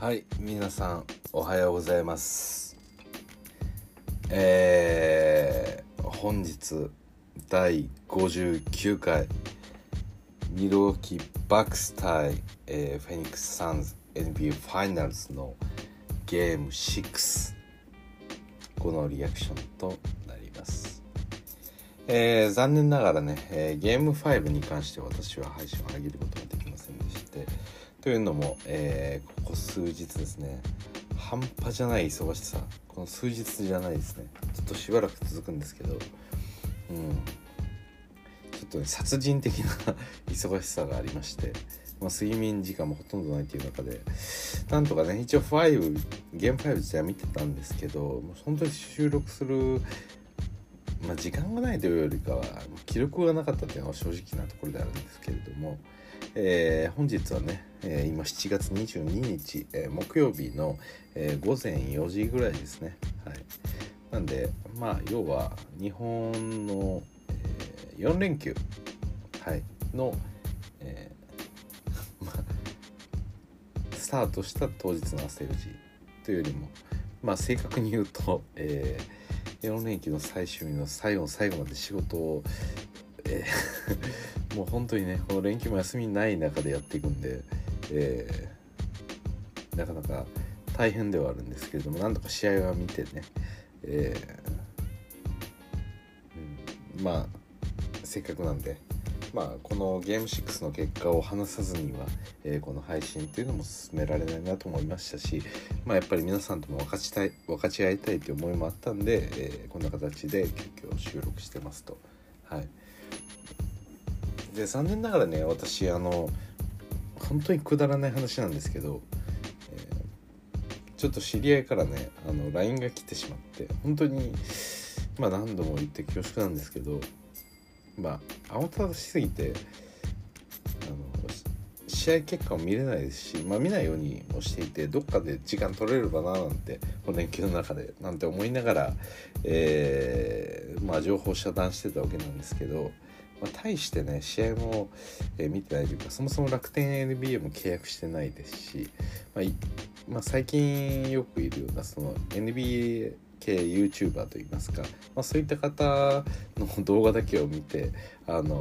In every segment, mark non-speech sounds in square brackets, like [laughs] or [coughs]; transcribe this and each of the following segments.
はい皆さんおはようございます。えー、本日第59回ミローキバックス対、えー、フェニックス・サンズ NBA ファイナルズのゲーム6このリアクションとなります。えー、残念ながらね、えー、ゲーム5に関して私は配信を上げることというのも、えー、ここ数日ですね半端じゃない忙しさ。この数日じゃないですね。ちょっとしばらく続くんですけどうん。ちょっとね殺人的な [laughs] 忙しさがありまして、まあ、睡眠時間もほとんどないっていう中でなんとかね一応5ゲーム5自体は見てたんですけどもう本当に収録するまあ、時間がないというよりかは記録がなかったっていうのは正直なところであるんですけれども、えー、本日はね、えー、今7月22日、えー、木曜日の、え午前4時ぐらいですね。はい、なんでまあ要は日本の、え4連休、はい、の、え [laughs] まあ、スタートした当日の朝4時。というよりもまあ正確に言うと、え4連休の最終日の最後の最後まで仕事を、えー、[laughs] もう本当にねこの連休も休みない中でやっていくんで、えー、なかなか大変ではあるんですけれどもなんとか試合は見てね、えー、うん、まあせっかくなんでまあ、このゲーム6の結果を話さずには、えー、この配信っていうのも進められないなと思いましたし、まあ、やっぱり皆さんとも分かちたい分かち合いたいという思いもあったんで、えー、こんな形で急遽収録してますと。はい、で残念ながらね私あの本当にくだらない話なんですけど、えー、ちょっと知り合いからねあの LINE が来てしまって本当にまあ何度も言って恐縮なんですけどまあ慌ただしすぎてあの試合結果を見れないですし、まあ、見ないようにもしていてどっかで時間取れればななんてこの連休の中でなんて思いながら、えー、まあ、情報遮断してたわけなんですけど、まあ、対してね試合も、え、見てないというかそもそも楽天 NBA も契約してないですし、まあまあ、最近よくいるようなその NBA 系 YouTuber といいますか、まあ、そういった方の動画だけを見てあの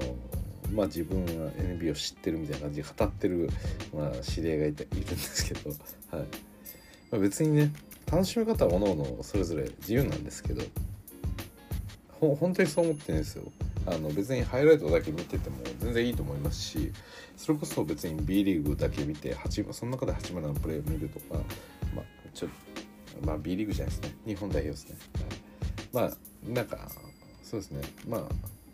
まあ自分は NBA を知ってるみたいな感じで語ってる、まあ、知り合いがいているんですけど、はい。まあ、別にね楽しみ方は各々それぞれ自由なんですけどほ本当にそう思ってるんですよ。あの別にハイライトだけ見てても全然いいと思いますしそれこそ別に B リーグだけ見てその中で八村のプレーを見るとか、まあ、ちょまあ B リーグじゃないですね。日本代表ですね、はい、まあなんかそうですね。まあ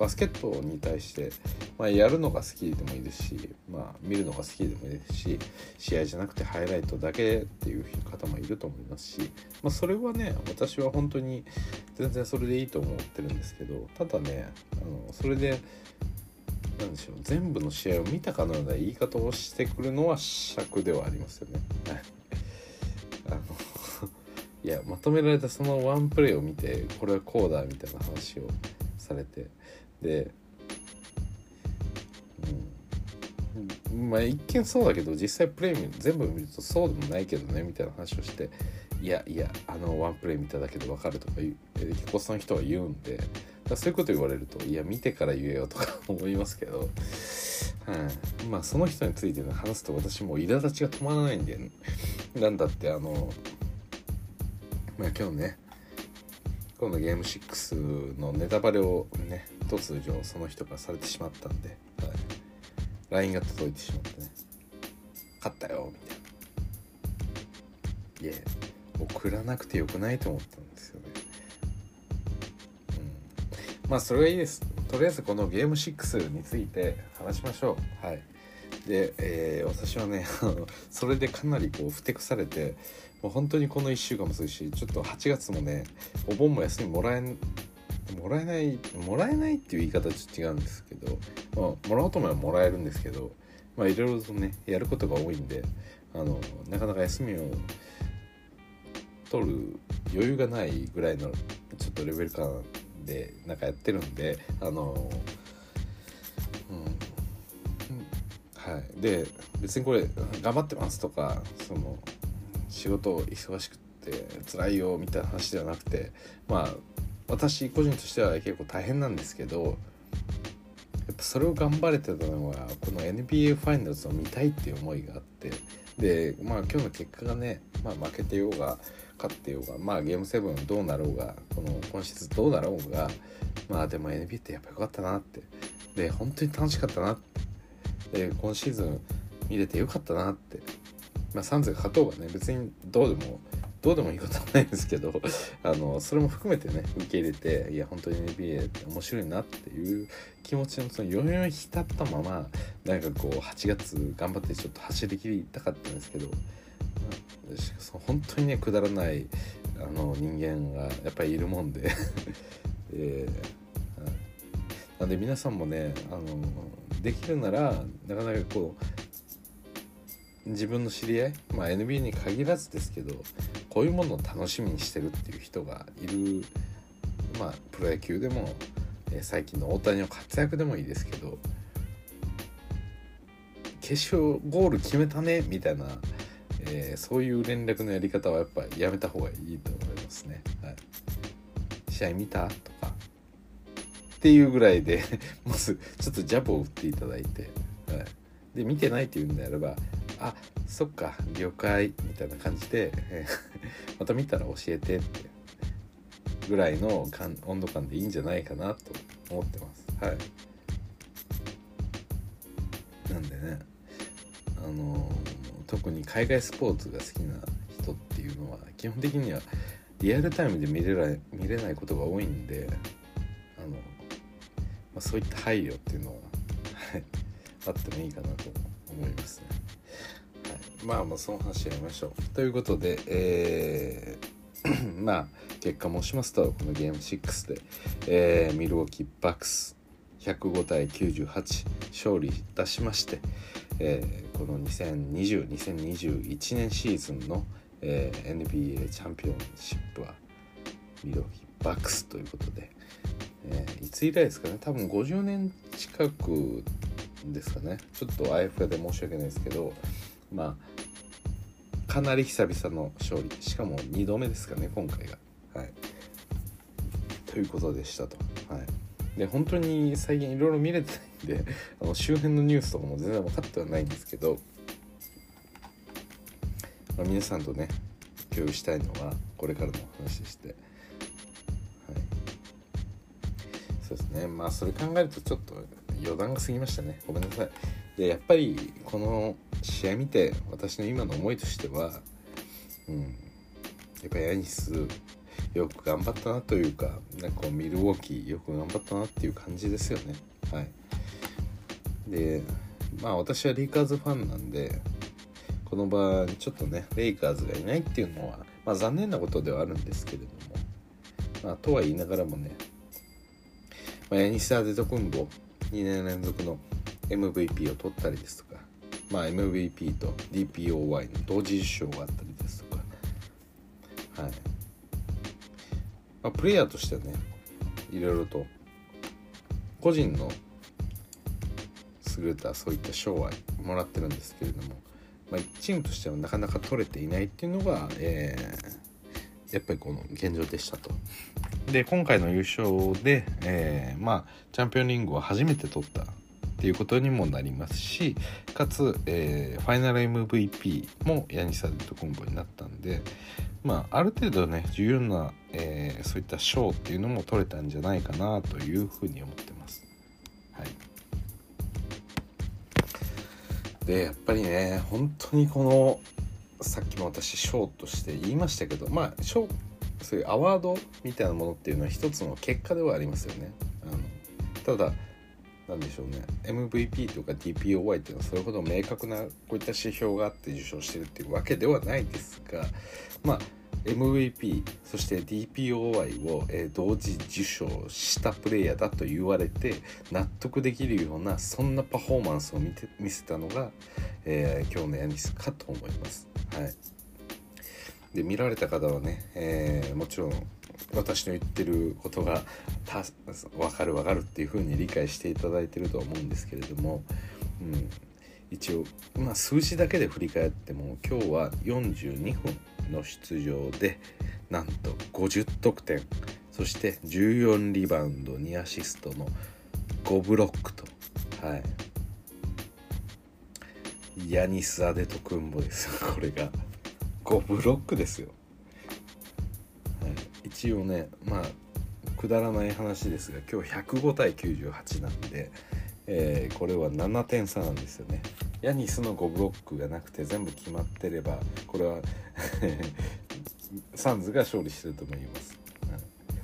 バスケットに対して、まあ、やるのが好きでもいいですし、まあ、見るのが好きでもいいですし試合じゃなくてハイライトだけっていう方もいると思いますし、まあ、それはね私は本当に全然それでいいと思ってるんですけどただねあのそれで何でしょう全部の試合を見たかのような言い方をしてくるのは尺ではありますよね。あのいやまとめられたそのワンプレーを見てこれはこうだみたいな話をされて、うん、まあ一見そうだけど実際プレー全部見るとそうでもないけどねみたいな話をしていやいやあのワンプレー見ただけで分かるとか結構その人は言うんでそういうこと言われるといや見てから言えよとか [laughs] 思いますけど、はい、まあその人について、ね、話すと私もう苛立ちが止まらないんでなんだってあのまあ、今日ね今度ゲーム6のネタバレをね突如その人がされてしまったんで、LINE が届いてしまってね。勝ったよみたいな。いえ送らなくてよくないと思ったんですよね。うん。まあそれはいいです。とりあえずこのゲーム6について話しましょう。はい。で、えー、私はね [laughs] それでかなりこうふてくされてもう本当にこの1週間もそうしちょっと8月もねお盆も休みもらえもらえないもらえないっていう言い方ちょっと違うんですけど、まあ、もらおうと思えばもらえるんですけどまあいろいろとねやることが多いんであのなかなか休みを取る余裕がないぐらいのちょっとレベル感でなんかやってるんであのうはい。で別にこれ頑張ってますとかその仕事忙しくて辛いよみたいな話ではなくてまあ私個人としては結構大変なんですけどやっぱそれを頑張れてたのはこの NBA ファイナルズを見たいっていう思いがあってでまあ今日の結果がね、まあ、負けてようが勝ってようがまあゲーム7どうなろうがこの今シーズンどうなろうがまあでも NBA ってやっぱよかったなって。で本当に楽しかったなってで今シーズン見れてよかったなって。まあサンズが勝とうがね別にどうでもどうでもいいことはないんですけど [laughs] あのそれも含めてね受け入れていや本当に NBA って面白いなっていう気持ちのその余韻浸ったままなんかこう8月頑張ってちょっと走りきりたかったんですけど、まあ、本当にねくだらないあの人間がやっぱりいるもんで [laughs] えー、なんで皆さんもねあのできるならなかなかこう自分の知り合い、まあ、NBA に限らずですけどこういうものを楽しみにしてるっていう人がいる、まあ、プロ野球でも、え、最近の大谷の活躍でもいいですけど決勝ゴール決めたねみたいな、えー、そういう連絡のやり方はやっぱやめた方がいいと思いますね。はい、試合見た？とっていうぐらいで [laughs] まずちょっとジャブを打っていただいて、はい、で見てないっていうんであればあそっか了解みたいな感じで、[laughs] また見たら教えてってぐらいの温度感でいいんじゃないかなと思ってます。はい。なんでねあのー、特に海外スポーツが好きな人っていうのは基本的にはリアルタイムで見れない見れないことが多いんであの、まあ、そういった配慮っていうのは、あってもいいかなと思いますね。はいまあまあその話やりましょう。ということで、えー [clears throat] まあ結果申しますとこのゲーム6で、えー、ミルウォーキーバックス105対98勝利いたしまして、えー、この2020-2021年シーズンの、えー、NBA チャンピオンシップはミルウォーキーバックスということで、えー、いつ以来ですかね多分50年近くですかねちょっとあやふやで申し訳ないですけどまあかなり久々の勝利しかも2度目ですかね今回が。はい、ということでしたと。はい、で本当に最近いろいろ見れてないんで [laughs] あの周辺のニュースとかも全然分かってはないんですけど、まあ、皆さんとね共有したいのはこれからの話でして。そうですね。まあそれ考えるとちょっと余談が過ぎましたね。ごめんなさい。でやっぱりこの試合見て私の今の思いとしては、うん、やっぱヤニスよく頑張ったなというかなんかこうミルウォーキーよく頑張ったなっていう感じですよね。はい。でまあ私はレイカーズファンなんでこの場にちょっとねレイカーズがいないっていうのは、まあ、残念なことではあるんですけれども、まあ、とは言いながらもね、まあ、ヤニス・アデトクンボ2年連続の MVP を取ったりですとか、まあ、MVP と DPOY の同時受賞があったりですとか、はいまあ、プレイヤーとしてはねいろいろと個人の優れたそういった賞はもらってるんですけれども、まあ、チームとしてはなかなか取れていないっていうのが、えー、やっぱりこの現状でしたと。で今回の優勝で、えー、まあチャンピオンリングを初めて取ったっていうことにもなりますしかつ、えー、ファイナル MVP もヤニサデトコンボになったんで、まあ、ある程度ね重要な、えー、そういった賞っていうのも取れたんじゃないかなというふうに思ってます。はい、でやっぱりね本当にこのさっきも私賞として言いましたけどまあ賞そういうアワードみたいなものっていうのは一つの結果ではありますよね。あのただなんでしょうね MVP とか DPOY っていうのはそれほど明確なこういった指標があって受賞してるっていうわけではないですがまあ MVP そして DPOY を、えー、同時受賞したプレイヤーだと言われて納得できるようなそんなパフォーマンスを見て見せたのが、えー、今日のヤニスかと思います。はい、で見られた方はね、えー、もちろん私の言ってることが分かる分かるっていう風に理解していただいてるとは思うんですけれども、うん、一応、まあ、数字だけで振り返っても今日は42分の出場でなんと50得点。そして14リバウンド2アシストの5ブロックと。はい。ヤニス・アデトクンボです。これが。5ブロックですよ、はい、一応ねまあくだらない話ですが今日105対98なんで、えー、これは7点差なんですよね。ヤニスの5ブロックがなくて全部決まってればこれは [laughs] サンズが勝利してると思います、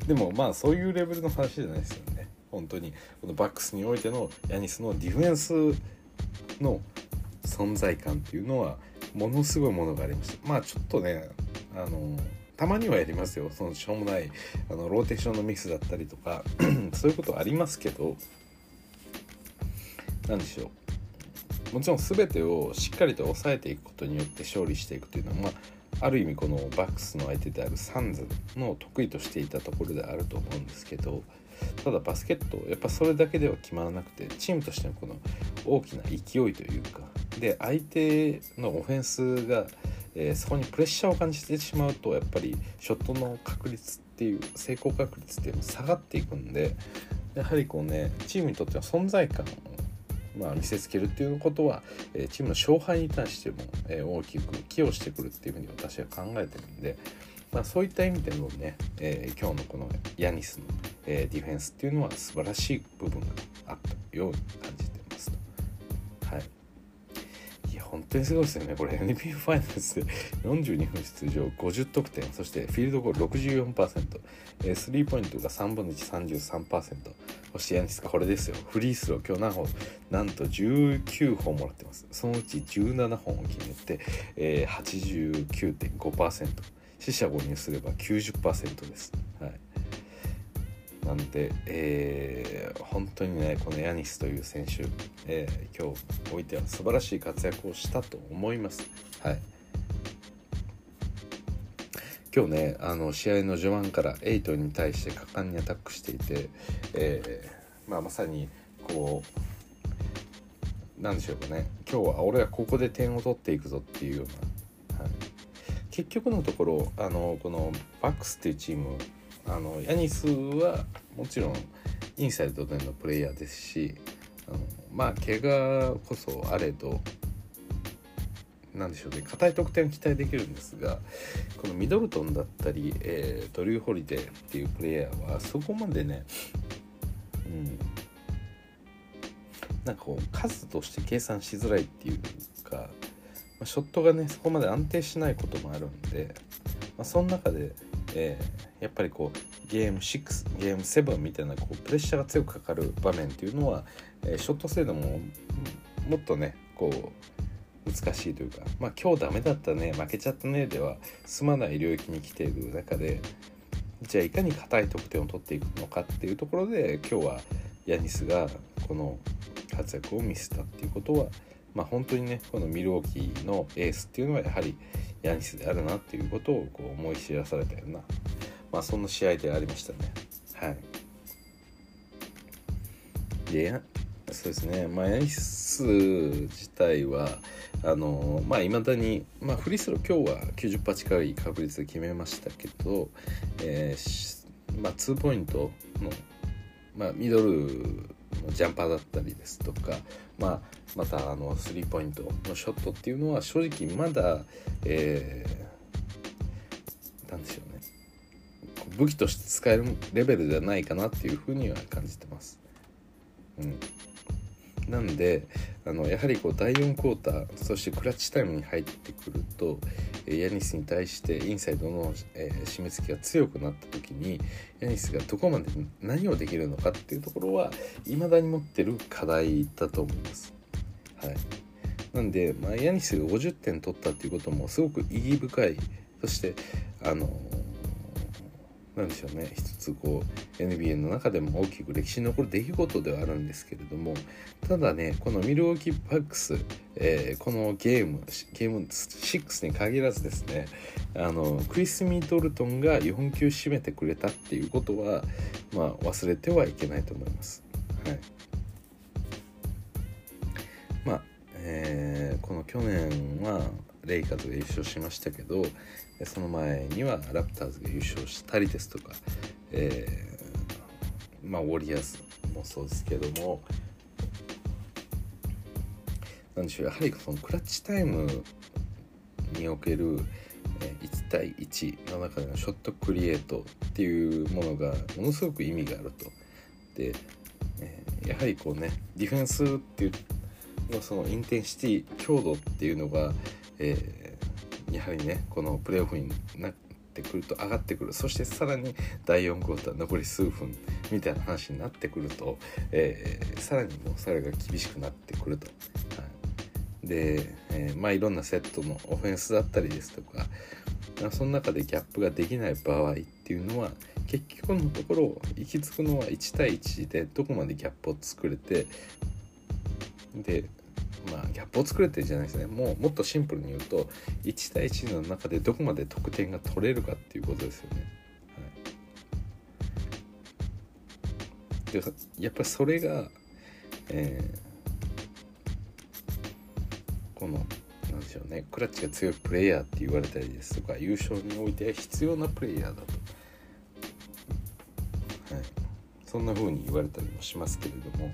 うん、でもまあそういうレベルの話じゃないですよね。本当に。このバックスにおいてのヤニスのディフェンスの存在感っていうのはものすごいものがありました。まあちょっとねあのたまにはやりますよ。そのしょうもないあのローテーションのミスだったりとか [clears throat] そういうことありますけど何でしょう。もちろん全てをしっかりと抑えていくことによって勝利していくというのは、まあ、ある意味このバックスの相手であるサンズの得意としていたところであると思うんですけどただバスケットやっぱそれだけでは決まらなくてチームとしてのこの大きな勢いというかで相手のオフェンスが、えー、そこにプレッシャーを感じてしまうとやっぱりショットの確率っていう成功確率っていうの下がっていくんでやはりこうねチームにとっては存在感まあ、見せつけるっていうことは、えチームの勝敗に対しても、え大きく寄与してくるっていうふうに私は考えてるんで、まあ、そういった意味でのね、えー、今日のこのヤニスの、えー、ディフェンスっていうのは素晴らしい部分があったように感じてますと。はいいや本当にすごいですよね。これ NBA ファイナルズで42分出場、50得点、そしてフィールドゴール64%、えー、スリーポイントが3分の1、33%、そしてヤニスこれですよ。フリースロー今日何本？なんと19本もらってます。そのうち17本を決めて、えー、89.5%。死者誤入すれば90%です。はいなんで、えー、本当にねこのヤニスという選手、えー、今日おいては素晴らしい活躍をしたと思います。はい今日ねあの試合の序盤からエイトに対して果敢にアタックしていて、えー、まあ、まさにこうなんでしょうかね今日は俺はここで点を取っていくぞっていうような、結局のところあのこのバックスっていうチームあのヤニスはもちろんインサイドでのプレイヤーですしあのまあ怪我こそあれどなんでしょうね固い得点を期待できるんですがこのミドルトンだったり、えー、ドリュー・ホリデーっていうプレイヤーはそこまでね、うん、なんかこう数として計算しづらいっていうか、まあ、ショットがねそこまで安定しないこともあるんで、まあ、その中でえー、やっぱりこうゲーム6ゲーム7みたいなこうプレッシャーが強くかかる場面っていうのは、えー、ショット精度ももっとねこう難しいというかまあ今日ダメだったね負けちゃったねでは済まない領域に来ている中でじゃあいかに硬い得点を取っていくのかっていうところで今日はヤニスがこの活躍を見せたっていうことはまあ本当にねこのミルウォーキーのエースっていうのはやはりヤニスであるなっていうことをこう思い知らされたような、まあ、そんな試合でありましたね。はい、でそうですね、まあ、ヤニス自体はあのまあいまだに、まあ、フリースロー今日は90%近い確率で決めましたけど、えーまあ、2ポイントの、まあ、ミドルジャンパーだったりですとか、まあ、またあのスリーポイントのショットっていうのは正直まだ、えー、なんでしょうね武器として使えるレベルではないかなっていうふうには感じてます。うんなんであのやはりこう第4クォーターそしてクラッチタイムに入ってくるとヤニスに対してインサイドの、えー、締め付けが強くなった時にヤニスがどこまで何をできるのかっていうところは未だに持ってる課題だと思います。はい、なんで、まあ、ヤニスが50点取ったっていうこともすごく意義深いそしてあのなんでしょうね一つこう NBA の中でも大きく歴史に残る出来事ではあるんですけれどもただねこのミルウォーキー・パックス、えー、このゲームゲーム6に限らずですねあのクリス・ミドルトンが4球締めてくれたっていうことは、まあ、忘れてはいけないと思います。はいまあえー、この去年はレイカーズが優勝しましたけどその前にはラプターズが優勝したりですとか、えー、まあウォリアーズもそうですけどもなんでしょうやはりそのクラッチタイムにおける1対1の中でのショットクリエイトっていうものがものすごく意味があると。で、やはりこうねディフェンスっていうのそのインテンシティ強度っていうのが、えー、やはりねこのプレーオフになってくると上がってくるそしてさらに第4クォーター残り数分みたいな話になってくると、えー、さらにもうそれが厳しくなってくると。で、えー、まあいろんなセットのオフェンスだったりですとかその中でギャップができない場合っていうのは結局のところ行き着くのは1対1でどこまでギャップを作れてでまあギャップを作れてるじゃないですねもうもっとシンプルに言うと1対1の中でどこまで得点が取れるかっていうことですよね。はい、でやっぱりそれが、えー、このなんでしょうねクラッチが強いプレイヤーって言われたりですとか優勝において必要なプレイヤーだと、はい、そんな風に言われたりもしますけれども。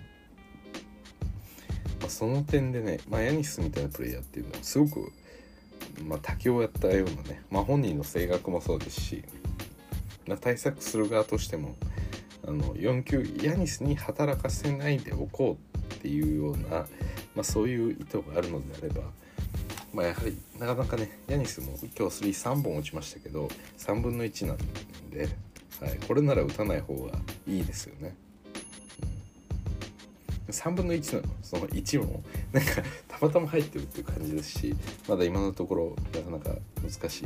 その点でね、まあ、ヤニスみたいなプレイヤーっていうのはすごく、まあ、多をやったようなね、まあ、本人の性格もそうですし、まあ、対策する側としてもあの4級ヤニスに働かせないでおこうっていうような、まあ、そういう意図があるのであれば、まあ、やはりなかなかねヤニスも今日33本打ちましたけど3分の1なんで、はい、これなら打たない方がいいですよね。3分の1のその1もなんかたまたま入ってるっていう感じですしまだ今のところなかなか難しい、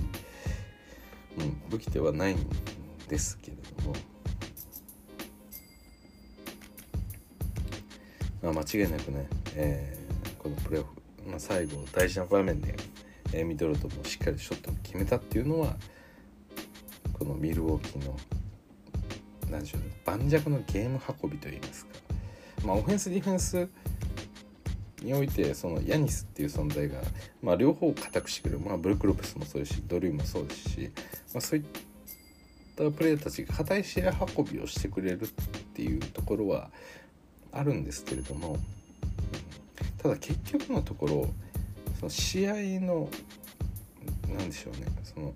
うん、武器ではないんですけれども、まあ、間違いなくね、えー、このプレーオフ、まあ、最後大事な場面で、えー、ミドルトンもしっかりショットを決めたっていうのはこのミルウォーキーの何でしょうね盤石のゲーム運びといいますか。まあ、オフェンスディフェンスにおいてそのヤニスっていう存在が、まあ、両方固くしてくれる、まあ、ブルック・ロペスもそうですしドリューもそうですし、まあ、そういったプレーヤーたちが硬い試合運びをしてくれるっていうところはあるんですけれどもただ結局のところその試合の何でしょうねその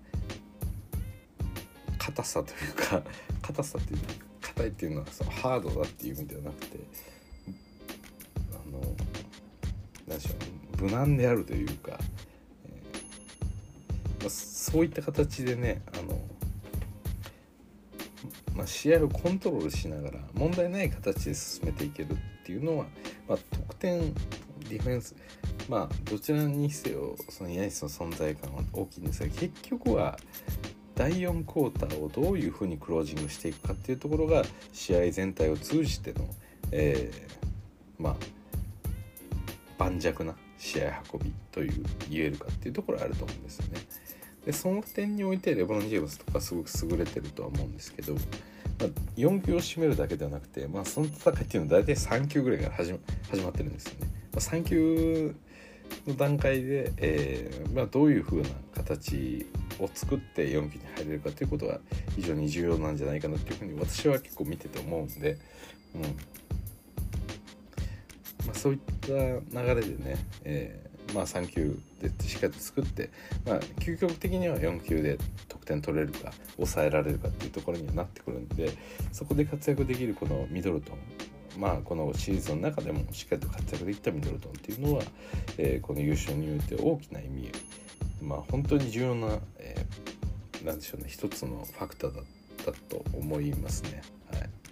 硬さというか硬さっていうか硬いっていうのはそのハードだっていう意味ではなくて何でしょう無難であるというか、えーまあ、そういった形でねあの、まあ、試合をコントロールしながら問題ない形で進めていけるっていうのは、まあ、得点ディフェンスまあどちらにせよそのヤニスの存在感は大きいんですが結局は第4クォーターをどういうふうにクロージングしていくかっていうところが試合全体を通じての、えー、まあ盤石な試合運びという言えるかっていうところあると思うんですよね。でその点においてレブロン・ジェームスとかすごく優れてるとは思うんですけど、まあ、4球を占めるだけではなくて、まあ、その戦いっていうのは大体3球ぐらいから始ま始まってるんですよね。まあ、3球の段階で、えーまあ、どういう風な形を作って4球に入れるかということが非常に重要なんじゃないかなっていうふうに私は結構見てて思うんで、うん、まあ、そういった流れでね、えー、まあ、3球でしっかり作って、まあ、究極的には4球で得点取れるか抑えられるかっていうところにはなってくるんでそこで活躍できるこのミドルトンまあ、このシリーズの中でもしっかりと活躍できたミドルトンっていうのは、えー、この優勝において大きな意味まあ本当に重要な、えー、なんでしょうね一つのファクターだったと思いますね。はい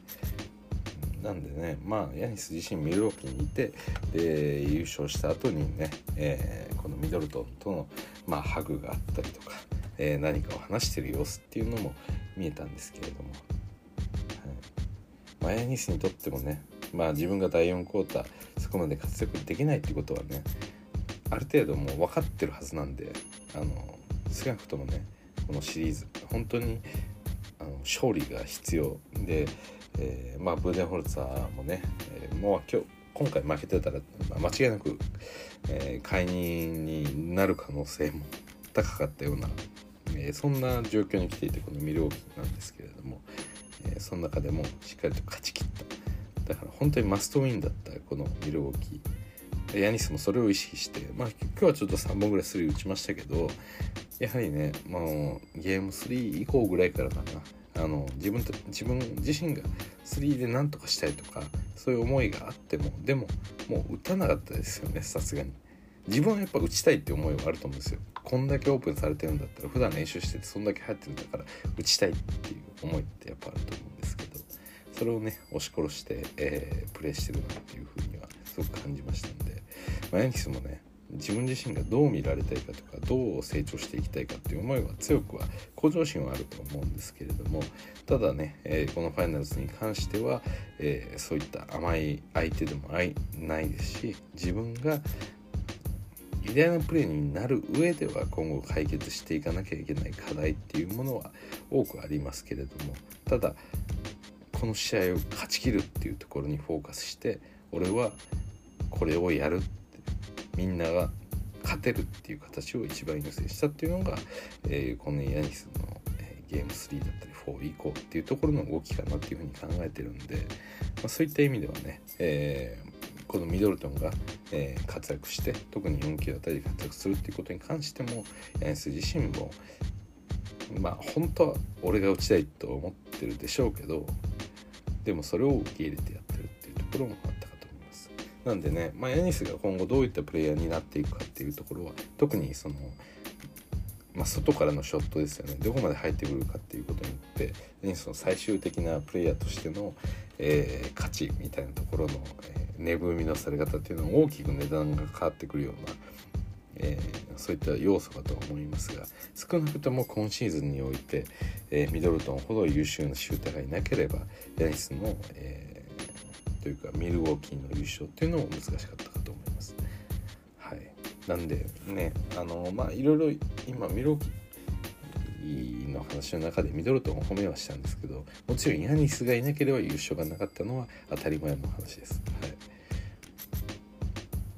なんでねまあヤニス自身ミルウォーキーにいてで優勝した後にね、えー、このミドルトンとの、まあ、ハグがあったりとか、えー、何かを話してる様子っていうのも見えたんですけれども、はい。まあ、ヤニスにとってもねまあ自分が第4クォーターそこまで活躍できないっていうことはねある程度もう分かってるはずなんであの少なくともねこのシリーズ本当にあの勝利が必要でえー、まあ、ブーデンホルツァーもね、えー、もう今日今回負けてたら、まあ、間違いなく、えー、解任になる可能性も高かったような、えー、そんな状況に来ていてこのミルウォーキーなんですけれども、えー、その中でもしっかりと勝ち切った。だから本当にマストウィンだったこのミルウォーキー。ヤニスもそれを意識して、まあ、今日はちょっと3本ぐらいスリー打ちましたけどやはりね、まあ、ゲーム3以降ぐらいからかな。あの自分と自分自身が3で何とかしたいとかそういう思いがあってもでももう打たなかったですよねさすがに。自分はやっぱ打ちたいって思いはあると思うんですよ。こんだけオープンされてるんだったら普段練習しててそんだけ入ってるんだから打ちたいっていう思いってやっぱあると思うんですけどそれをね押し殺して、えー、プレーしてるなっていうふうにはすごく感じましたんで、まあ、ヤンキスもね自分自身がどう見られたいかとかどう成長していきたいかっていう思いは強くは向上心はあると思うんですけれどもただね、えー、このファイナルズに関しては、えー、そういった甘い相手でもないですし自分が偉大なプレーになる上では今後解決していかなきゃいけない課題っていうものは多くありますけれどもただこの試合を勝ち切るっていうところにフォーカスして俺はこれをやるってみんなが勝てるっていう形を一番優先したっていうのが、えー、このヤニスの、えー、ゲーム3だったり4以降っていうところの動きかなっていうふうに考えてるんで、まあ、そういった意味ではね、えー、このミドルトンが、え、活躍して特に4級あたりで活躍するっていうことに関してもヤニス自身もまあ本当は俺が打ちたいと思ってるでしょうけどでもそれを受け入れてやってるっていうところもあったなんでね、まあ、ヤニスが今後どういったプレイヤーになっていくかっていうところは特にその、まあ、外からのショットですよね。どこまで入ってくるかっていうことによってヤニスの最終的なプレイヤーとしての、えー、価値みたいなところの、えー、値踏みのされ方っていうのは大きく値段が変わってくるようなえー、そういった要素かと思いますが少なくとも今シーズンにおいて、え、ミドルトンほど優秀なシューターがいなければヤニスの、えというかミルウォーキーの優勝っていうのも難しかったかと思います。はい、なんでねあのまあいろいろ今ミルウォーキーの話の中でミドルトンを褒めはしたんですけどもちろんヤニスがいなければ優勝がなかったのは当たり前の話です。はい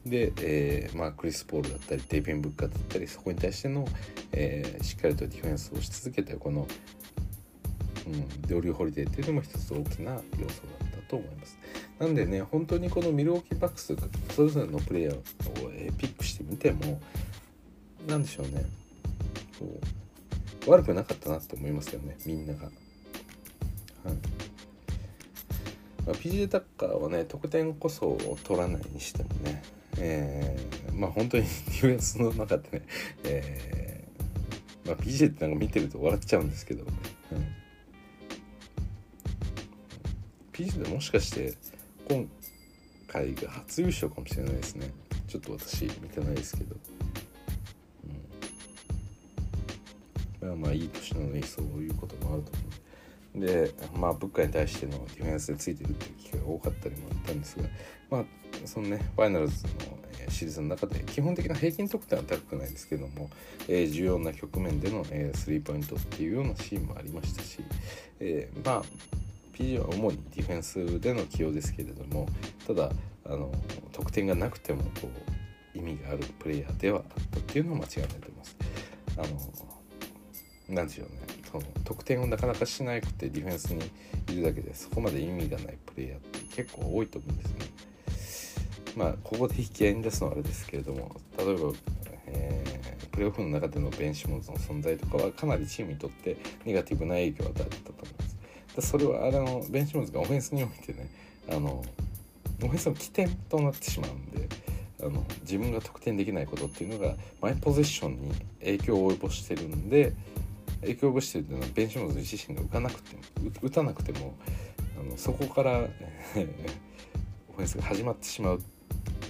で、えーまあ、クリス・ポールだったりデイビン・ブッカーだったりそこに対しての、えー、しっかりとディフェンスをし続けてこの、うん、ドリュー・ホリデーっていうのも一つ大きな要素だったと思います。なんでね本当にこのミルウォーキーバックスそれぞれのプレイヤーを、ピックしてみても何でしょうね。こう悪くなかったなって思いますよねみんなが。はい。まあ、PJ タッカーはね得点こそ取らないにしてもね、えー、まあ本当に [laughs] ディフェンスの中でね、えーまあ、PJ ってなんか見てると笑っちゃうんですけど、うん、PJ でもしかして今回が初優勝かもしれないですね。ちょっと私見てないですけど、うん、まあまあいい年なのにそういうこともあると思う。でまあ物価に対してのディフェンスでついてるっていう機会が多かったりもあったんですがまあそのねファイナルズのシリーズの中で基本的な平均得点は高くないですけども、えー、重要な局面での、え、スリーポイントっていうようなシーンもありましたし、えー、まあ PG は主にディフェンスでの起用ですけれどもただあの得点がなくてもこう意味があるプレイヤーではあったっていうのは間違いないと思います。あのなんでしょうねその得点をなかなかしなくてディフェンスにいるだけでそこまで意味がないプレイヤーって結構多いと思うんですね。まあここで引き合いに出すのはあれですけれども例えば、えー、プレーオフの中でのベンシモンズの存在とかはかなりチームにとってネガティブな影響を与えたと思います。それはあのベンチモーズがオフェンスにおいてねあのオフェンスの起点となってしまうんであの自分が得点できないことっていうのがマイポゼッションに影響を及ぼしてるんで影響を及ぼしてるっていうのはベンチモーズ自身が打たなくても打たなくてもあのそこから [laughs] オフェンスが始まってしまうっ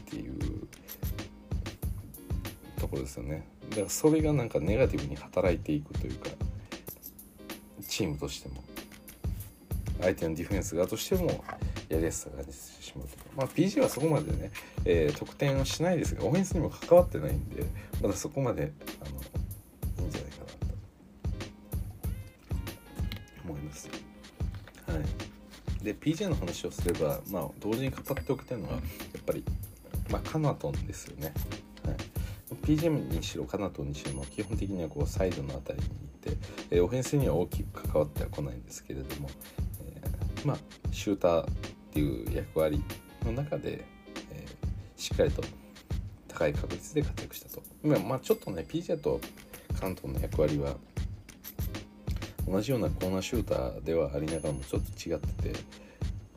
ていうところですよね。だからそれがなんかネガティブに働いていくというかチームとしても。相手のディフェンス側としてもやりやすさが出てしまうとまあ PG はそこまでね、えー、得点はしないですがオフェンスにも関わってないんでまだそこまであのいいんじゃないかなと思います。はい、で PJ の話をすれば、まあ、同時に語っておきたいのはやっぱり、まあ、カナトンですよね。はい PJ にしろカナトンにしろ基本的にはこうサイドの辺りにいて、えー、オフェンスには大きく関わってはこないんですけれども、まあシューターっていう役割の中で、えー、しっかりと高い確率で活躍したと、まあ、ちょっとね PJ とカナトンの役割は同じようなコーナーシューターではありながらもちょっと違ってて、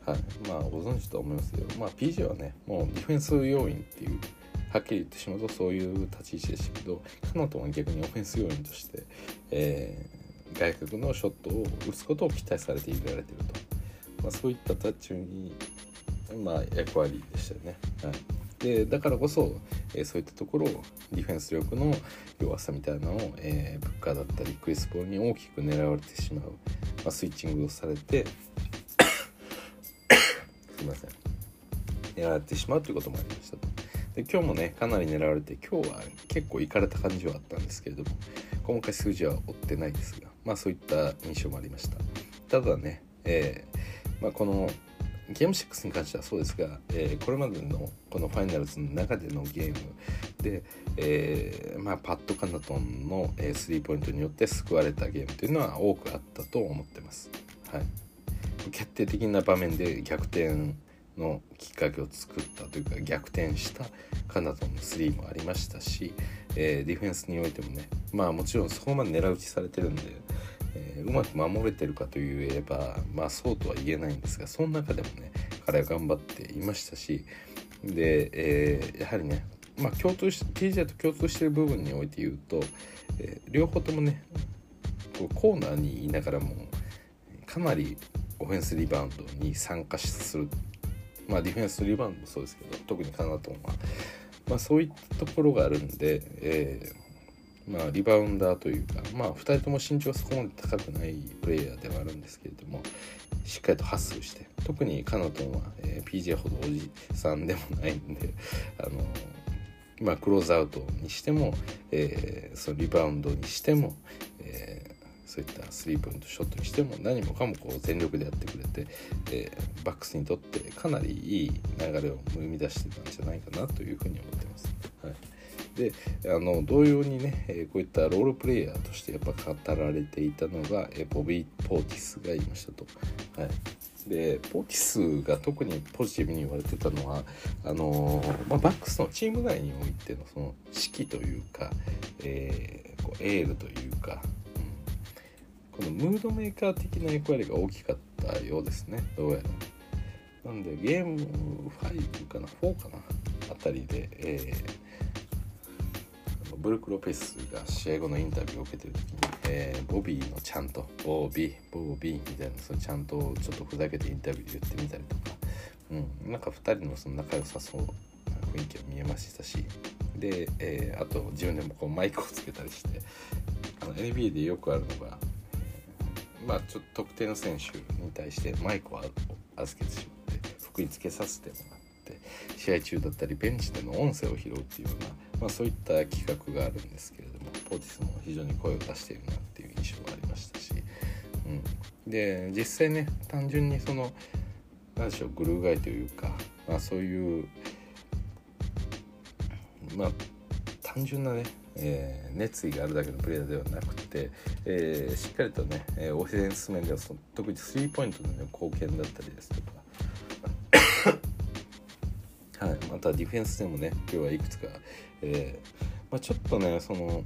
はい、まあご存知と思いますけど、まあ、PJ はねもうディフェンス要員っていうはっきり言ってしまうとそういう立ち位置でしたけどカナトは逆にオフェンス要員として、えー、外角のショットを打つことを期待されて入れられてると、まあ、そういった立ちに、まあ、役割でしたよね。はい。でだからこそ、えー、そういったところをディフェンス力の弱さみたいなのを、えー、ブッカーだったりクリス・ポールに大きく狙われてしまう、まあ、スイッチングをされて [coughs] すいません。狙われてしまうということもありましたと。で今日もねかなり狙われて今日は結構いかれた感じはあったんですけれども細かい数字は追ってないですがまあそういった印象もありました。ただね、えーまあ、このゲーム6に関してはそうですが、えー、これまでのこのファイナルズの中でのゲームで、えー、まあ、パッド・カナトンの、スリーポイントによって救われたゲームというのは多くあったと思ってます。はい、決定的な場面で逆転のきっかけを作ったというか逆転したカナトンのスリーもありましたし、えディフェンスにおいてもねまあもちろんそこまで狙い撃ちされてるんでうまく守れてるかといえばまあそうとは言えないんですがその中でもね彼は頑張っていましたしで、えー、やはりねまあ共通し TJ と共通している部分において言うと、えー、両方ともねこうコーナーにいながらもかなりオフェンスリバウンドに参加する。まあディフェンスリバウンドもそうですけど特にカナトンは、まあ、そういったところがあるんで、えーまあ、リバウンダーというか、まあ、2人とも身長はそこまで高くないプレイヤーではあるんですけれどもしっかりとハッスルして特にカナトンは、えー、PJ ほどおじさんでもないんであのまあ、クローズアウトにしても、えー、そのリバウンドにしても、えー、そういったスリーポイントショットにしても何もかもこう全力でやってくれて、えー、バックスにとってかなりいい流れを生み出してたんじゃないかなというふうに思ってます。はいであの同様にね、えこういったロールプレイヤーとしてやっぱ語られていたのが、えボビー・ポーティスがいましたと。はいでポーティスが特にポジティブに言われてたのはあのまあ、バックスのチーム内においてのその指揮というか、えー、こうエールというか、うん、このムードメーカー的な役割が大きかったようですねどうやら。なんでゲーム5かな4かなあたりで、えーブルク・ロペスが試合後のインタビューを受けてる時に、えー、ボビーのちゃんとボービーボービーみたいなそのちゃんとちょっとふざけてインタビューで言ってみたりとか、うん、なんか2人のその仲良さそうな雰囲気が見えましたし。で、えー、あと自分でもこうマイクをつけたりしてあの NBA でよくあるのが、まあちょっと特定の選手に対してマイクを預けてしまって服につけさせてもらって試合中だったりベンチでの音声を拾うっていうようなまあ、そういった企画があるんですけれどもポーティスも非常に声を出しているなっていう印象がありましたし、うん、で実際ね単純にその何でしょうグルーガイというか、まあ、そういうまあ単純なね、えー、熱意があるだけのプレイヤーではなくて、えー、しっかりとね、え、オフェンス面ではその特にスリーポイントの、ね、貢献だったりですとか [coughs] はい、またディフェンスでもね今日はいくつか、まあ、ちょっとねその、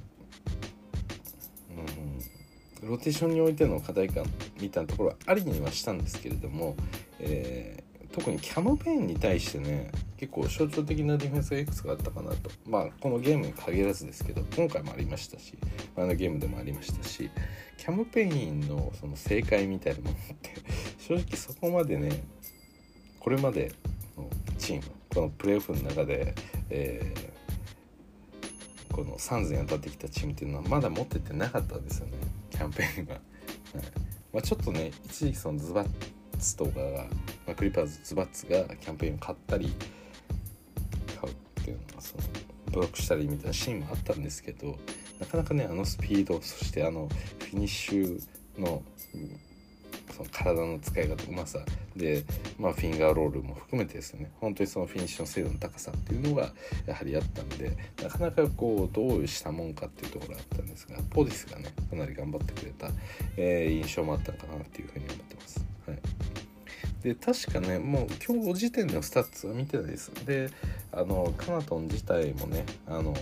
うん、ローテーションにおいての課題感みたいなところはありにはしたんですけれども、えー、特にキャムペインに対してね結構象徴的なディフェンスがいくつかあったかなと。まあこのゲームに限らずですけど今回もありましたしあのゲームでもありましたしキャムペインのその正解みたいなものって [laughs] 正直そこまでねこれまでのチームこのプレーオフの中で、え、このサンズに当たってきたチームっていうのはまだ持っててなかったんですよねキャンペーンが。はいまあ、ちょっとね一時期そのズバッツとかが、まあ、クリパーズズバッツがキャンペーンを買ったり買うっていうのはそのブロックしたりみたいなシーンもあったんですけどなかなかねあのスピードそしてあのフィニッシュのその体の使い方うまさ。で、まあ、フィンガーロールも含めてですね。本当にそのフィニッシュの精度の高さっていうのがやはりあったんでなかなかこうどうしたもんかっていうところがあったんですがポディスがねかなり頑張ってくれた、えー、印象もあったのかなっていうふうに思ってます。はい。で確かねもう今日時点のスタッツは見てないです。であのコナトン自体もねあの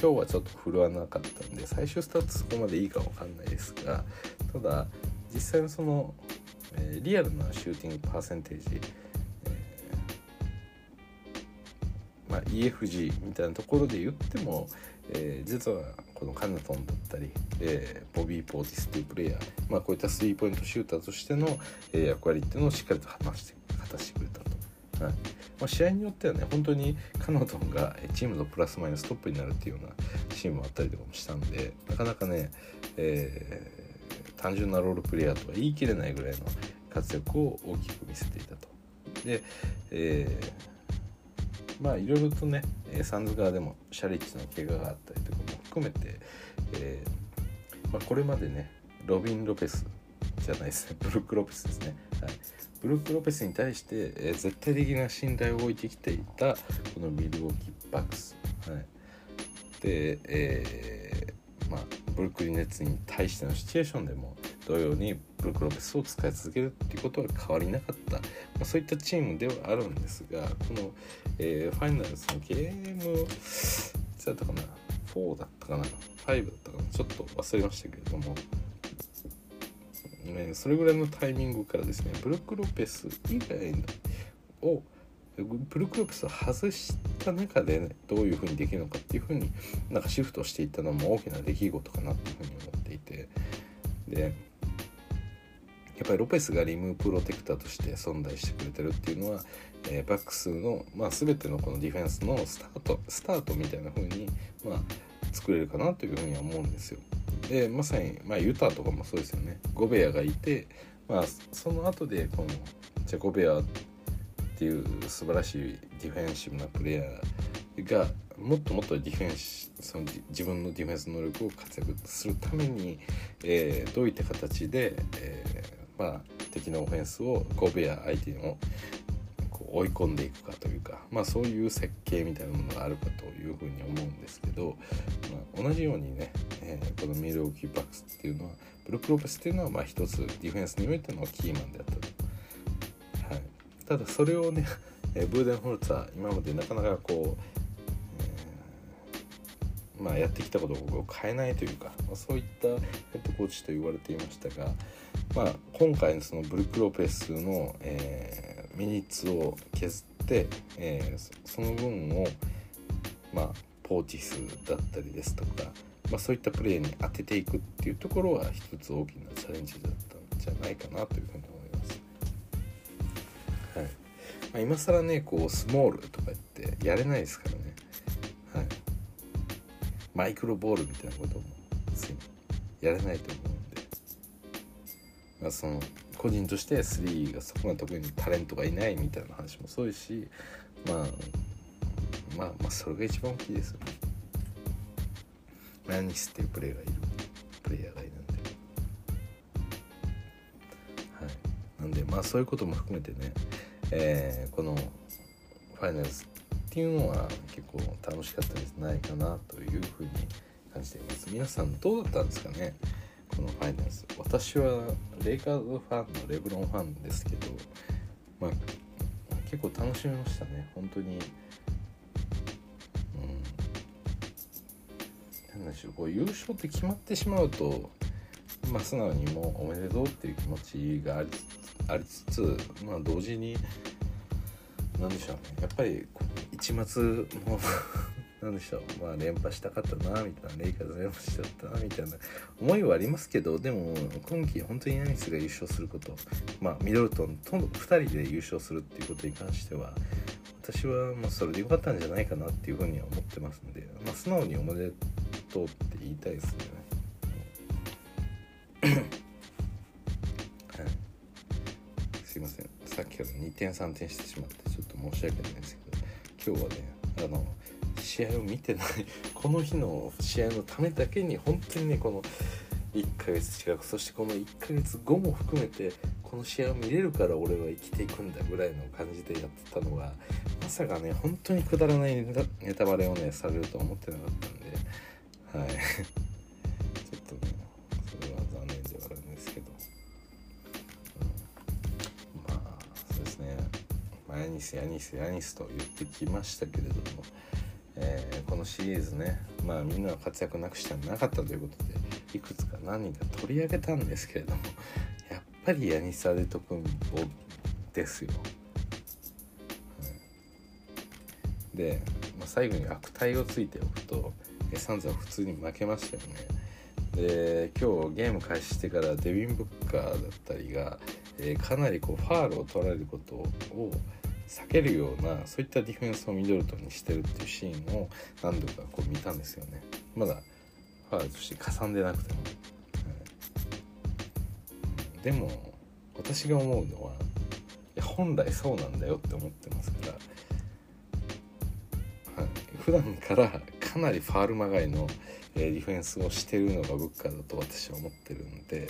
今日はちょっと振るわなかったんで最終スタッツそこまでいいか分かんないですがただ実際のその、えー、リアルなシューティングパーセンテージ、えー、まあ、EFG みたいなところで言っても、えー、実はこのカナトンだったり、えー、ボビー・ポーティスっていうプレイヤー、まあ、こういったスリーポイントシューターとしての、えー、役割っていうのをしっかりと果たして果たしてくれたと。はいまあ、試合によってはね本当にカナトンがチームのプラスマイナストップになるっていうようなシーンもあったりとかもしたんでなかなかね、えー、単純なロールプレイヤーとは言い切れないぐらいの活躍を大きく見せていたと。で、えー、まあいろいろとねサンズ側でもシャリッチの怪我があったりとかも含めて、えーまあ、これまでねロビン・ロペスじゃないですね。[laughs] ブルック・ロペスですね、はい、ブルック・ロペスに対して、えー、絶対的な信頼を置いてきていたこのミルウォーキー・バックス、はい、で、えー、まあ、ブルックリン・ネッツに対してのシチュエーションでも同様にブルック・ロペスを使い続けるっていうことは変わりなかった、まあ、そういったチームではあるんですがこの、えー、ファイナルズのゲームいつだったかな？4だったかな？5だったかな？ちょっと忘れましたけれども。ね、それぐらいのタイミングからですねブルック・ロペス以外のをブルック・ロペスを外した中で、ね、どういうふうにできるのかっていうふうになんかシフトしていったのも大きな出来事かなっていうふうに思っていてでやっぱりロペスがリムプロテクターとして存在してくれてるっていうのは、えー、バックスの、まあ、全てのこのディフェンスのスタートスタートみたいな風に、まあ、作れるかなというふうには思うんですよ。でまさに、まあ、ユタとかもそうですよねゴベアがいて、まあ、その後でこのじゃゴベアっていう素晴らしいディフェンシブなプレイヤーがもっともっとディフェンスその自分のディフェンス能力を活躍するために、えー、どういった形で、えー、まあ、敵のオフェンスをゴベア相手の追い込んでいくかというか、まあ、そういう設計みたいなものがあるかというふうに思うんですけど、まあ、同じようにね、えー、このミルウォーキーバックスっていうのはブルック・ロペスっていうのはまあ一つディフェンスにおいてのキーマンであったと、ただそれをね、[laughs] えブーデンホルツァー今までなかなかこう、えー、まあ、やってきたことを変えないというか、ま、そういったヘッドコーチと言われていましたが、まあ、今回のそのブルック・ロペスの、えーミニッツを削って、えー、その分を、まあ、ポーティスだったりですとか、まあ、そういったプレーに当てていくっていうところは一つ大きなチャレンジだったんじゃないかなというふうに思います。まあ、今更ねこうスモールとか言ってやれないですからね、はい、マイクロボールみたいなこともやれないと思うんで、まあ、その個人として3がそこまで特にタレントがいないみたいな話もそうですし、まあ、まあまあそれが一番大きいですよね。マニスっていうプレイがいる。プレイヤーがいるんで。はい、なんでまあそういうことも含めてね、えー、このファイナルズっていうのは結構楽しかったんじゃないかなというふうに感じています。皆さんどうだったんですかね？このファイナルズ私はレイカーズファンのレブロンファンですけど、まあ、結構楽しみましたね。本当に。うん。なんでしょう。こう優勝って決まってしまうとまあ素直にもうおめでとうっていう気持ちがありありつつまあ同時に何でしょうねやっぱり一末もなんでしょう [laughs] まあ連覇したかったなみたいなレイカーズ連覇しちゃったなみたいな思いはありますけどでも今季本当にヤニスが優勝することまあミドルトンと2人で優勝するっていうことに関しては私はまあそれで良かったんじゃないかなっていうふうには思ってますので、まあ、素直におめでとうって言いたいですね。んさっきから2点3点してしまってちょっと申し訳ないんですけど今日はねあの試合を見てないこの日の試合のためだけに本当にねこの1ヶ月近くそしてこの1ヶ月後も含めてこの試合を見れるから俺は生きていくんだぐらいの感じでやってたのがまさかね本当にくだらないネタバレをねされるとは思ってなかったんで。はい。ヤニスヤニスヤニスと言ってきましたけれどもえー、このシリーズねまあみんなの活躍なくしてはなかったということでいくつか何人か取り上げたんですけれどもやっぱりヤニス・アデト君ですよ。うん、で、まあ、最後に悪態をついておくとサンズは普通に負けましたよね。で今日ゲーム開始してからデビン・ブッカーだったりが、えー、かなりこうファールを取られることを避けるようなそういったディフェンスをミドルトンにしてるっていうシーンを何度かこう見たんですよね。まだファールとしてかさんでなくても、うん、でも私が思うのはいや本来そうなんだよって思ってますから、はい、普段からかなりファールまがいのディフェンスをしてるのがブッカーだと私は思ってるんで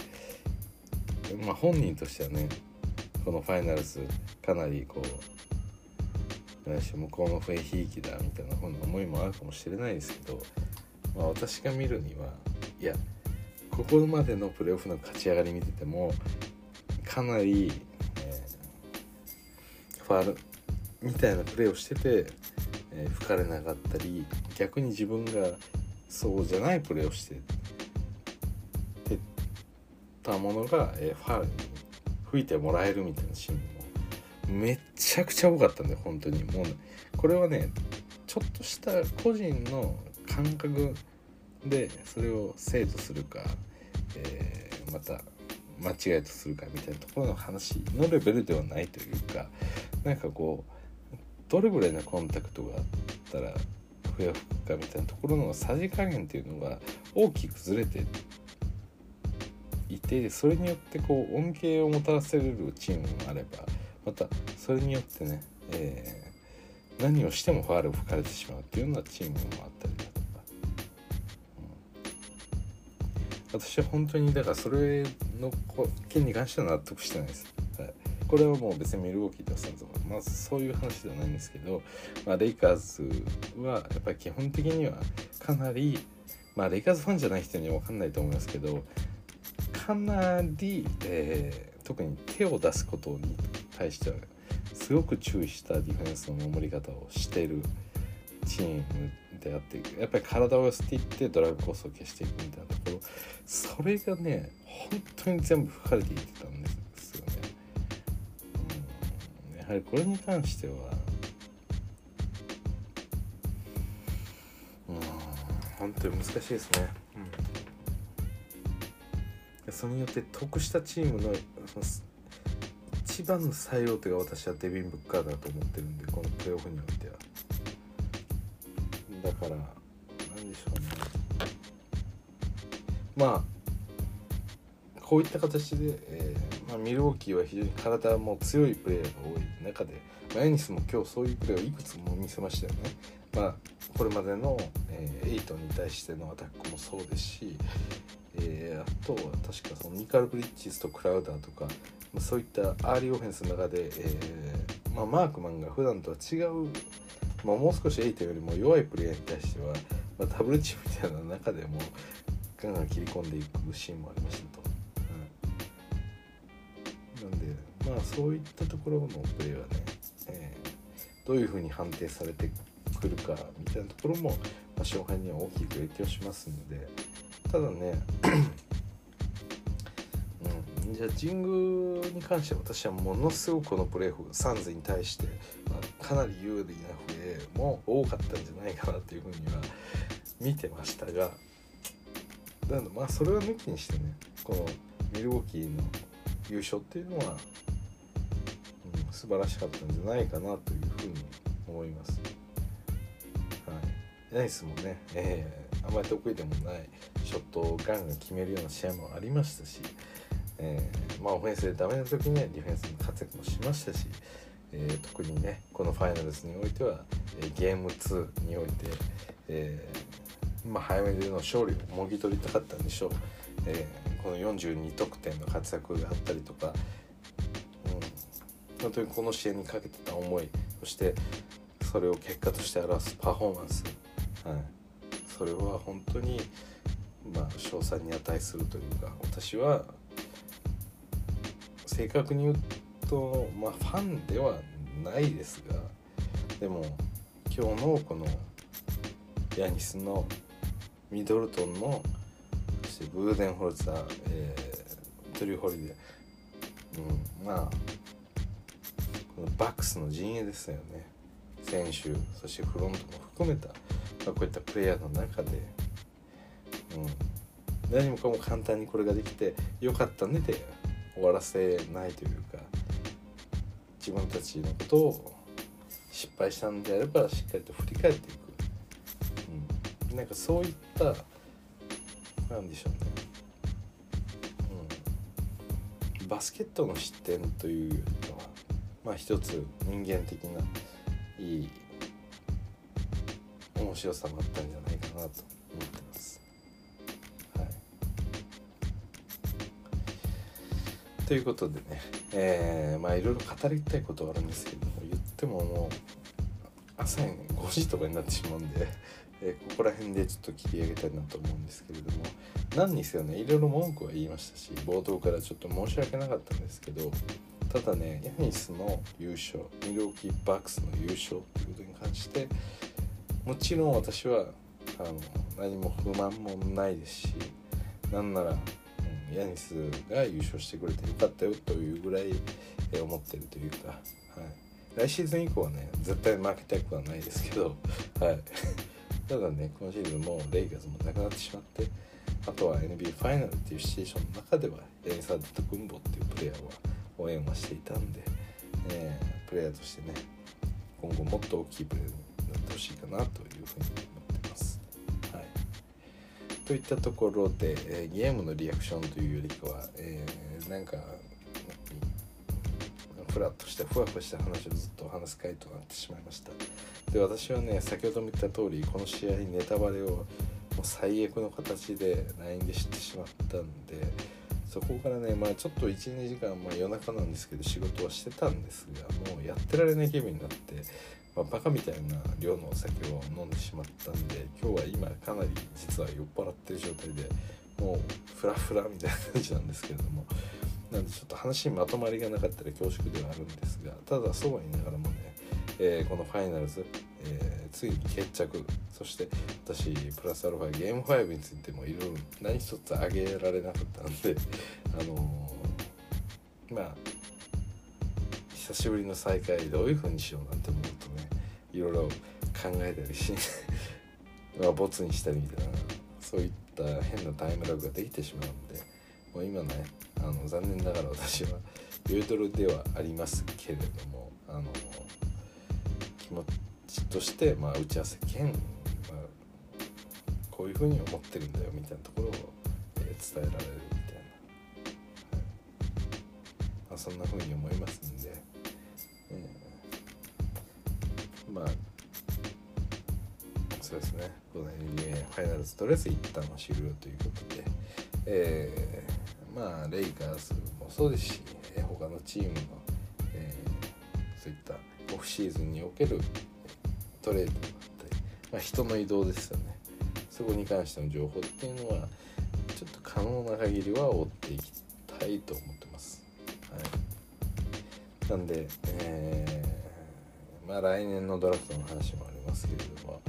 まあ本人としてはねこのファイナルズかなりこう向こうの笛ひいきだみたいなふうな思いもあるかもしれないですけど、まあ、私が見るにはいやここまでのプレーオフの勝ち上がり見ててもかなり、えー、ファールみたいなプレーをしてて、えー、吹かれなかったり逆に自分がそうじゃないプレーをしてたものが、えー、ファールに吹いてもらえるみたいなシーンもめちゃくちゃ多かったんで本当に。もうこれはねちょっとした個人の感覚でそれを生とするか、えー、また間違いとするかみたいなところの話のレベルではないというかなんかこうどれぐらいのコンタクトがあったらふやふかみたいなところのさじ加減っていうのが大きくずれていてそれによってこう恩恵をもたらせるチームもあればまたそれによってね、えー、何をしてもファールを吹かれてしまうっていうようなチームもあったりだとか、うん、私は本当にだからそれの件に関しては納得してないです、はい、これはもう別にミルウォーキーとサンズはまあそういう話ではないんですけど、まあ、レイカーズはやっぱり基本的にはかなりまあレイカーズファンじゃない人には分かんないと思いますけどかなり、えー、特に手を出すことに対してはすごく注意したディフェンスの守り方をしてるチームであってやっぱり体を寄せていってドライブコースを消していくみたいなところそれがね本当に全部吹かれていってたんですよね。うん、やはりこれに関してはうん本当に難しいですね。うん、それによって得したチームの一番の最大手が私はデビン・ブッカーだと思ってるんでこのプレーオフによってはだから何でしょうねまあこういった形で、えー、まあ、ミルウォーキーは非常に体も強いプレイヤーが多い中で、まあ、ヤニスも今日そういうプレーをいくつも見せましたよね。まあ、これまでの、えー、エイトンに対してのアタックもそうですし、えー、あとは確かそのミカル・ブリッジズとクラウダーとかそういったアーリーオフェンスの中で、えー、まあ、マークマンが普段とは違う、まあ、もう少しエイトンよりも弱いプレイヤーに対しては、まあ、ダブルチームみたいな中でもガンガン切り込んでいくシーンもありましたと。うん、なんでまあそういったところのプレーはね、えー、どういうふうに判定されてくるかみたいなところも、まあ、勝敗には大きく影響しますのでただねじゃあ神宮に関しては私はものすごくこのプレーフサンズに対して、まあ、かなり有利なプレーも多かったんじゃないかなっていうふうには見てましたがなのでまあそれは抜きにしてねこのミルウォーキーの優勝っていうのは、うん、素晴らしかったんじゃないかなというふうに思います。はい、ナイスもね、えー、あまり得意でもないショットをガンガン決めるような試合もありましたしえー、まあ、オフェンスでダメな時にディフェンスに活躍もしましたし、えー、特にねこのファイナルズにおいては、えー、ゲーム2において、えまあ、早めでの勝利をもぎ取りたかったんでしょう、えこの42得点の活躍があったりとかうん本当にこの試合にかけてた思いそしてそれを結果として表すパフォーマンス、はい、それは本当にまあ賞賛に値するというか私は正確に言うとまあファンではないですがでも今日のこのヤニスのミドルトンのそしてブーデンホルツァー、えー、ドリューホリデー、うん、まあこのバックスの陣営ですよね。選手そしてフロントも含めた、まあ、こういったプレイヤーの中で、うん、何もかも簡単にこれができてよかったねで終わらせないというか自分たちのことを失敗したんであればしっかりと振り返っていく、うん、なんかそういったなんでしょうね、うん、バスケットの視点というよりかはまあ一つ人間的ないい面白さもあったんじゃないかなと。ということでね、えー、まあいろいろ語りたいことはあるんですけども言ってももう朝5時とかになってしまうんで、えー、ここら辺でちょっと切り上げたいなと思うんですけれども何にせよねいろいろ文句は言いましたし冒頭からちょっと申し訳なかったんですけどただねヤニスの優勝ミルウォーキーバックスの優勝ということに関してもちろん私はあの何も不満もないですしなんなら、ヤニスが優勝してくれてよかったよというぐらい、思ってるというか、はい、来シーズン以降はね絶対負けたくはないですけど、[laughs] はい、[laughs] ただね今シーズンもレイガーズもなくなってしまってあとは NBA ファイナルっていうシチュエーションの中ではヤニサードとクンボっていうプレイヤーは応援はしていたんで、えー、プレイヤーとしてね今後もっと大きいプレーになってほしいかなというふうに。といったところで、えー、ゲームのリアクションというよりかは、えー、なんかふらっとしたふわふわした話をずっと話す回となってしまいました。で私はね先ほども言った通りこの試合ネタバレをもう最悪の形で LINE で知ってしまったんでそこからねまあちょっと12時間、まあ、夜中なんですけど仕事はしてたんですがもうやってられない気分になって、まあ、バカみたいな量のお酒を飲んでしまったんで今日は今かなり実は酔っ払ってる状態でもうフラフラみたいな感じなんですけれどもなんでちょっと話にまとまりがなかったら恐縮ではあるんですがただそうは言いながらもね、えー、このファイナルズ、えーついに決着そして私プラスアルファゲーム5についてもいろいろ何一つ挙げられなかったんであのー、まあ久しぶりの再会どういう風にしようなんて思うとねいろいろ考えたりしまあボツにしたりみたいなそういった変なタイムラグができてしまうんでもう今ねあの残念ながら私は酔いドルではありますけれどもあの気持ちとして、まあ、打ち合わせ兼、まあ、こういうふうに思ってるんだよみたいなところを、えー、伝えられるみたいな、はいまあ、そんなふうに思いますんまあそうですね。この NBA ファイナルズとりあえず一旦は終了ということで、えー、まあレイカーズもそうですし、えー、他のチームの、えー、そういったオフシーズンにおけるトレードだったり、まあ、人の移動ですよね。そこに関しての情報っていうのはちょっと可能な限りは追っていきたいと思ってます。はい、なんで、えー、まあ来年のドラフトの話もありますけれども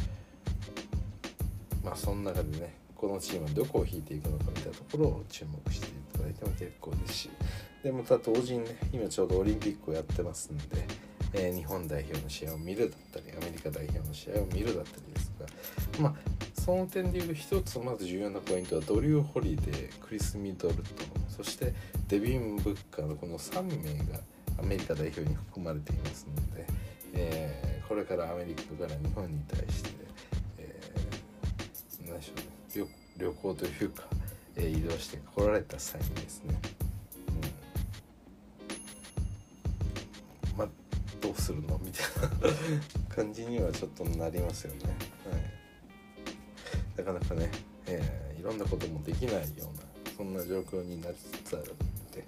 まあその中でねこのチームはどこを引いていくのかみたいなところを注目していただいても結構ですしでまた同時にね今ちょうどオリンピックをやってますんでえー、日本代表の試合を見るだったりアメリカ代表の試合を見るだったりですがまあその点でいうと一つまず重要なポイントはドリュー・ホリデークリス・ミドルトンそしてデビン・ブッカーのこの3名がアメリカ代表に含まれていますので、えー、これからアメリカから日本に対して、えー、何でしょうね旅行というか、えー、移動して来られた際にですねうん、まあどうするのみたいな感じにはちょっとなりますよね。はい、なかなかね、えー、いろんなこともできないようなそんな状況になりつつあるんで、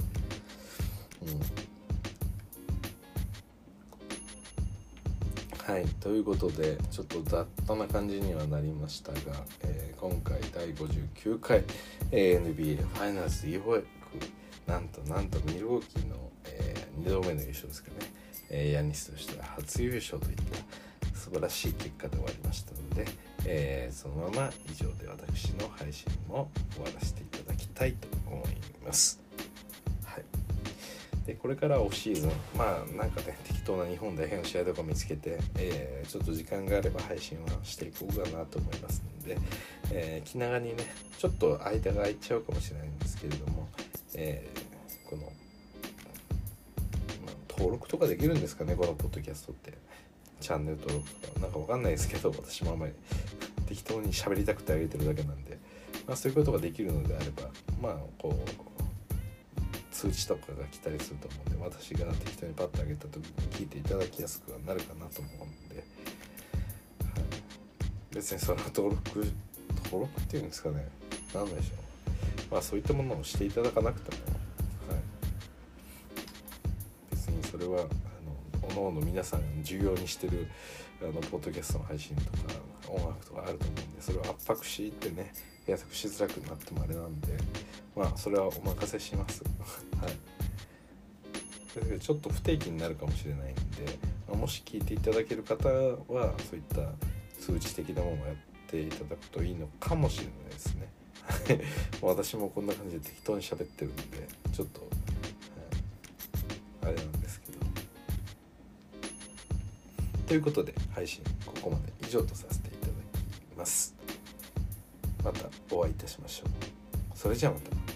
うんはいということでちょっと雑多な感じにはなりましたが、えー、今回第59回、え、NBA ファイナルズようやくなんとなんとミルウォーキーの、えー、2度目の優勝ですかね、えー、ヤニスとしては初優勝といった素晴らしい結果で終わりましたので、えー、そのまま以上で私の配信も終わらせていただきたいと思います。でこれからオフシーズン。まあなんかね適当な日本代表の試合とか見つけて、えー、ちょっと時間があれば配信はしていこうかなと思いますので、えー、気長にねちょっと間が空いちゃうかもしれないんですけれども、えー、この、まあ、登録とかできるんですかねこのポッドキャストって。チャンネル登録とか。なんかわかんないですけど私もあんまり適当に喋りたくてあげてるだけなんで、まあ、そういうことができるのであればまあこう通知とかが来たりすると思うんで私が適当にパッと上げた時に聞いていただきやすくはなるかなと思うんで、はい、別にその登録登録っていうんですかね。何でしょう。まあそういったものをしていただかなくても、はい、別にそれはあの各々皆さん重要にしてるあのポッドキャストの配信とか音楽とかあると思うんでそれを圧迫しってね検索しづらくなってもあれなんでまあそれはお任せします。[laughs] はい。ちょっと不定期になるかもしれないんで、まあ、もし聞いていただける方はそういった数値的なものをやっていただくといいのかもしれないですね。[laughs] 私もこんな感じで適当に喋ってるんでちょっと、はい、あれなんですけど。ということで配信ここまで。以上とさせてます。またお会いいたしましょう。それじゃあまた。